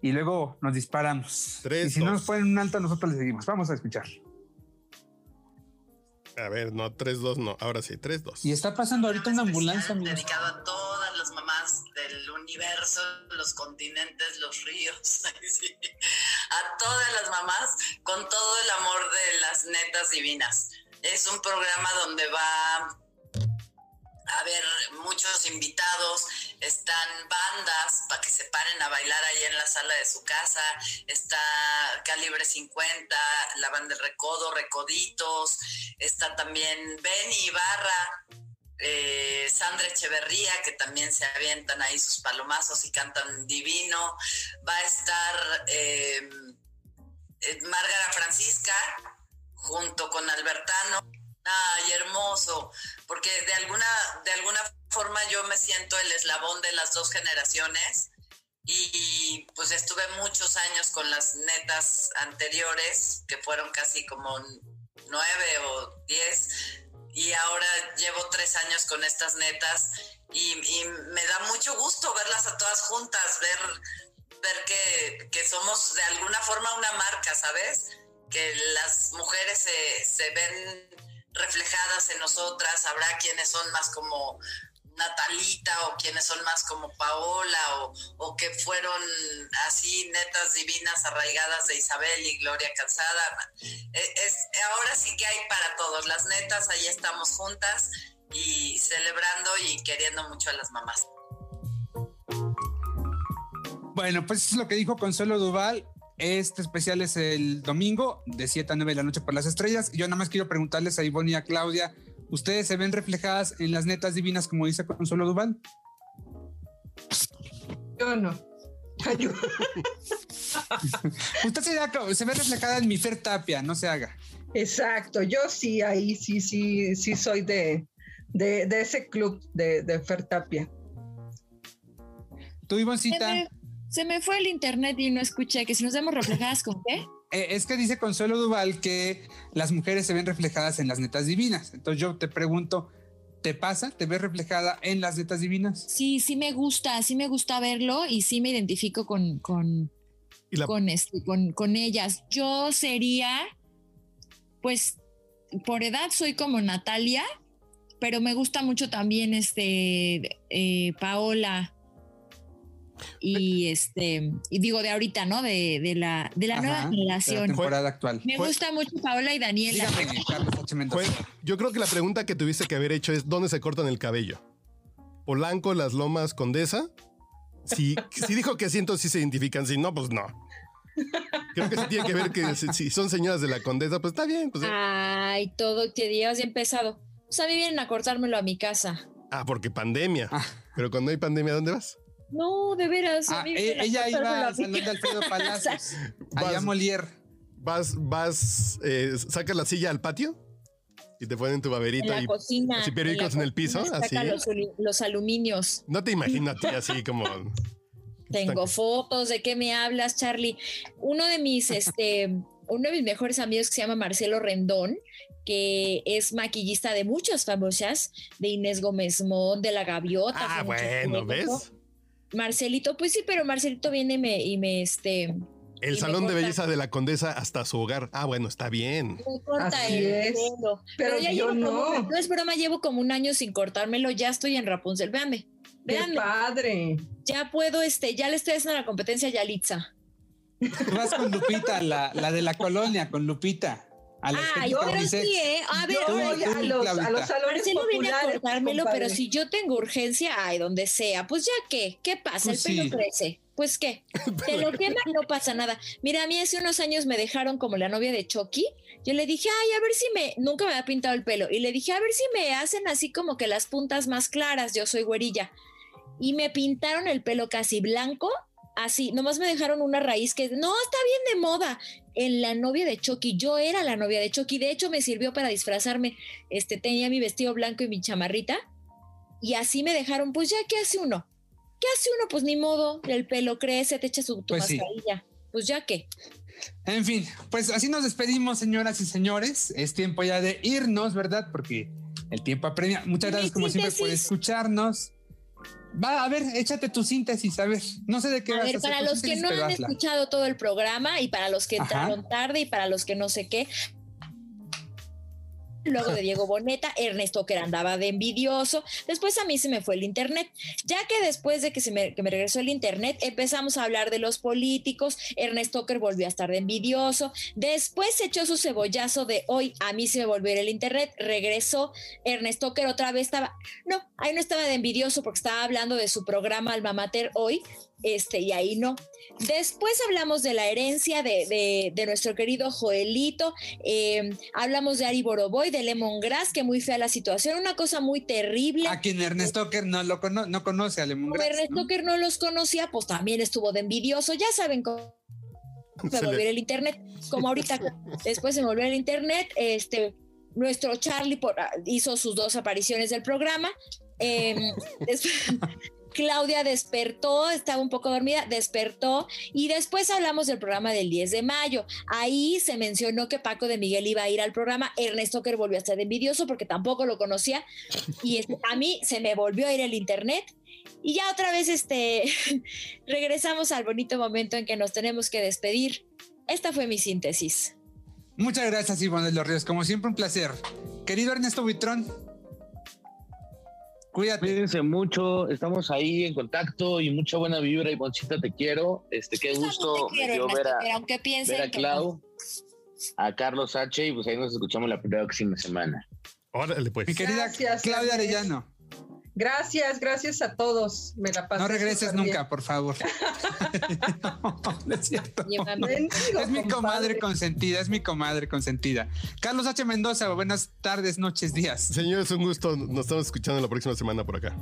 Y luego nos disparamos. y si no nos ponen un alto, nosotros le seguimos. Vamos a escuchar. A ver, no, 3-2, no. Ahora sí, 3-2. Y está pasando ahorita una ambulancia. Dedicado a todas las mamás del universo, los continentes, los ríos. a todas las mamás con todo el amor de las netas divinas. Es un programa donde va a haber muchos invitados están bandas para que se paren a bailar ahí en la sala de su casa, está Calibre 50, la banda del Recodo, Recoditos, está también Benny Ibarra, eh, Sandra Echeverría, que también se avientan ahí sus palomazos y cantan divino, va a estar eh, eh Márgara Francisca junto con Albertano. Ay, hermoso, porque de alguna, de alguna forma yo me siento el eslabón de las dos generaciones y pues estuve muchos años con las netas anteriores, que fueron casi como nueve o diez, y ahora llevo tres años con estas netas y, me da mucho gusto verlas a todas juntas, ver, ver que, que, somos de alguna forma una marca, ¿sabes? Que las mujeres se, se ven reflejadas en nosotras, habrá quienes son más como Natalita o quienes son más como Paola o, que fueron así netas divinas arraigadas de Isabel y Gloria Calzada. E, es, ahora sí que hay para todos, las netas, ahí estamos juntas y celebrando y queriendo mucho a las mamás. Bueno, pues es lo que dijo Consuelo Duval. Este especial es el domingo de 7 a 9 de la noche por las estrellas. Yo nada más quiero preguntarles a Ivonne y a Claudia, ¿ustedes se ven reflejadas en las netas divinas como dice Consuelo Duval? Yo no. Usted se, ve reflejada en mi Fer Tapia, no se haga. Exacto, yo sí, ahí sí, sí, sí soy de, de, ese club de, de Fer Tapia. ¿Tú, Ivoncita? Se me fue el internet y no escuché que si nos vemos reflejadas con qué. Eh, es que dice Consuelo Duval que las mujeres se ven reflejadas en las netas divinas. Entonces yo te pregunto, ¿te pasa? ¿Te ves reflejada en las netas divinas? Sí, sí me gusta, sí me gusta verlo y sí me identifico con, con, con, este, con, con ellas. Yo sería, pues, por edad soy como Natalia, pero me gusta mucho también este eh, Paola y este y digo de ahorita no de, de la de la nueva generación temporada actual me gusta mucho Paola y Daniela yo creo que la pregunta que tuviste que haber hecho es dónde se cortan el cabello Polanco las Lomas Condesa si, si dijo que sí entonces sí se identifican si no pues no Creo que se tiene que ver que si, son señoras de la condesa, pues está bien. Pues, Ay, todo que días ya empezado. O sea, vienen a cortármelo a mi casa. Ah, porque pandemia. Ah. Pero cuando hay pandemia, ¿dónde vas? No, de veras. Ah, e- ella iba al salón de Alfredo Palacios. allá Molière. Vas, vas, eh, sacas la silla al patio y te ponen tu baberito y cocina, así periódicos en, el piso. Así. Los, los, aluminios. No te imagino a ti así como. Tengo fotos, ¿de qué me hablas, Charlie? Uno de mis, este, uno de mis mejores amigos que se llama Marcelo Rendón, que es maquillista de muchas famosas, de Inés Gómez Mont, de La Gaviota. Ah, bueno, ¿ves? Marcelito, pues sí, pero Marcelito viene y me, y me este. El salón de belleza de la condesa hasta su hogar. Ah, bueno, está bien. Me corta el Pero, ya yo no. no es broma, llevo como un año sin cortármelo. Ya estoy en Rapunzel. Véanme. Véanme. Qué padre. Ya puedo, este, ya le estoy haciendo la competencia a Yalitza. Vas con Lupita, la, la de la colonia, con Lupita. A pero sí, ¿eh? A ver, a, los, a los salones Marcelo viene a cortármelo, pero si yo tengo urgencia, ay, donde sea, pues ya qué, ¿qué pasa? el pues pelo crece. Pues qué, te lo queman, no pasa nada. Mira, a mí hace unos años me dejaron como la novia de Chucky. Yo le dije, ay, a ver si me, nunca me había pintado el pelo. Y le dije, a ver si me hacen así como que las puntas más claras. Yo soy güerilla. Y me pintaron el pelo casi blanco así, nomás me dejaron una raíz que no está bien de moda. En la novia de Chucky, yo era la novia de Chucky, de hecho me sirvió para disfrazarme. Este tenía mi vestido blanco y mi chamarrita y así me dejaron, pues ya qué hace uno? ¿Qué hace uno? Pues ni modo, el pelo crece, te echa su tu pues mascarilla. Pues ya qué. En fin, pues así nos despedimos, señoras y señores. Es tiempo ya de irnos, ¿verdad? Porque el tiempo apremia. Muchas gracias, como siempre, por escucharnos. Va, a ver, échate tu síntesis, a ver, no sé de qué a ver, para los que no han escuchado todo el programa y para los que entraron tarde y para los que no sé qué, luego de Diego Boneta, Ernesto que andaba de envidioso, después a mí se me fue el internet, ya que después de que se me, que me regresó el internet empezamos a hablar de los políticos, Ernesto Toker volvió a estar de envidioso, después se echó su cebollazo de hoy, a mí se me volvió el internet, regresó, Ernesto Toker otra vez estaba, no, ahí no estaba de envidioso porque estaba hablando de su programa Alma Mater hoy, este, y ahí no. Después hablamos de la herencia de, nuestro querido Joelito, eh, hablamos de Ari Boroboy, de Lemongrass, que muy fea la situación, una cosa muy terrible. A quien Ernesto Toker no, lo no conoce a Lemongrass. Como Ernesto Toker ¿no? los conocía, pues también estuvo de envidioso, ya saben cómo se volvió el internet, como ahorita después se volvió el internet, este, nuestro Charlie ah, hizo sus dos apariciones del programa. Eh, después, Claudia despertó, estaba un poco dormida, despertó y después hablamos del programa del 10 de mayo. Ahí se mencionó que Paco de Miguel iba a ir al programa. Ernesto que volvió a estar envidioso porque tampoco lo conocía y a mí se me volvió a ir el internet. Y ya otra vez este regresamos al bonito momento en que nos tenemos que despedir. Esta fue mi síntesis. Muchas gracias, Ivonne de los Ríos. Como siempre, un placer. Querido Ernesto Buitrón, Cuídate. Cuídense mucho, estamos ahí en contacto y mucha buena vibra, Ivoncita, te quiero. Este, qué gusto ver a, aunque ver a Clau, a Carlos H. y pues ahí nos escuchamos la próxima semana. Órale, pues. Mi querida Claudia Arellano. Gracias, gracias a todos. Me la No regreses nunca, por favor. no, es cierto. es mi comadre consentida, es mi comadre consentida. Carlos H. Mendoza, buenas tardes, noches, días. Señores, un gusto. Nos estamos escuchando la próxima semana por acá.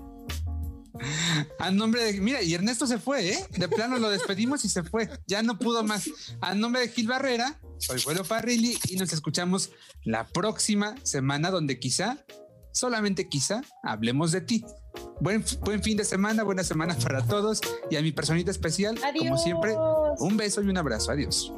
A nombre de. Mira, y Ernesto se fue, ¿eh? De plano lo despedimos y se fue. Ya no pudo más. A nombre de Gil Barrera, soy Vuelo Parrilli y nos escuchamos la próxima semana, donde quizá solamente quizá hablemos de ti. Buen, buen fin de semana, buena semana para todos y a mi personita especial, como siempre, un beso y un abrazo. Adiós.